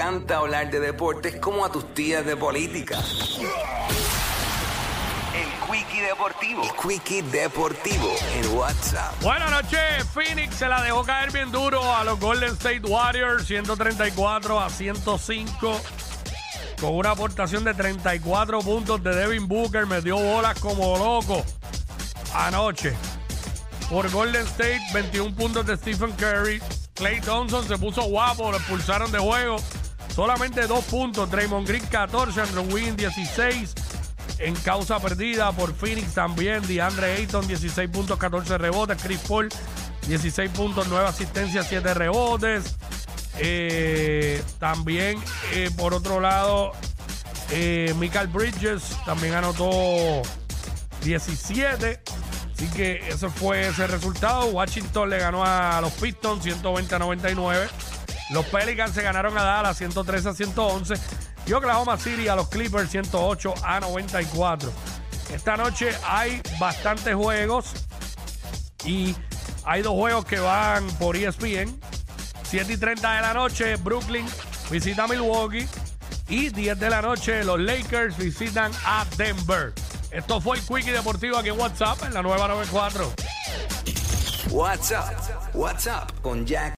encanta hablar de deportes como a tus tías de política. El Quickie Deportivo. El Quickie Deportivo en WhatsApp. Buenas noches, Phoenix se la dejó caer bien duro a los Golden State Warriors, 134 a 105, con una aportación de 34 puntos de Devin Booker, metió bolas como loco anoche. Por Golden State, 21 puntos de Stephen Curry. Clay Thompson se puso guapo, lo expulsaron de juego. Solamente dos puntos. Draymond Green 14, Andrew Wiggins 16. En causa perdida por Phoenix también. DeAndre Ayton 16 puntos, 14 rebotes. Chris Paul 16 puntos, 9 asistencias, 7 rebotes. Eh, también eh, por otro lado, eh, Michael Bridges también anotó 17. Así que ese fue ese resultado. Washington le ganó a los Pistons 120 a 99. Los Pelicans se ganaron a Dallas 113 a 111. Y Oklahoma City a los Clippers 108 a 94. Esta noche hay bastantes juegos. Y hay dos juegos que van por ESPN. 7 y 30 de la noche, Brooklyn visita Milwaukee. Y 10 de la noche, los Lakers visitan a Denver. Esto fue el Quickie Deportivo aquí en WhatsApp, en la nueva 94. WhatsApp. WhatsApp con Jack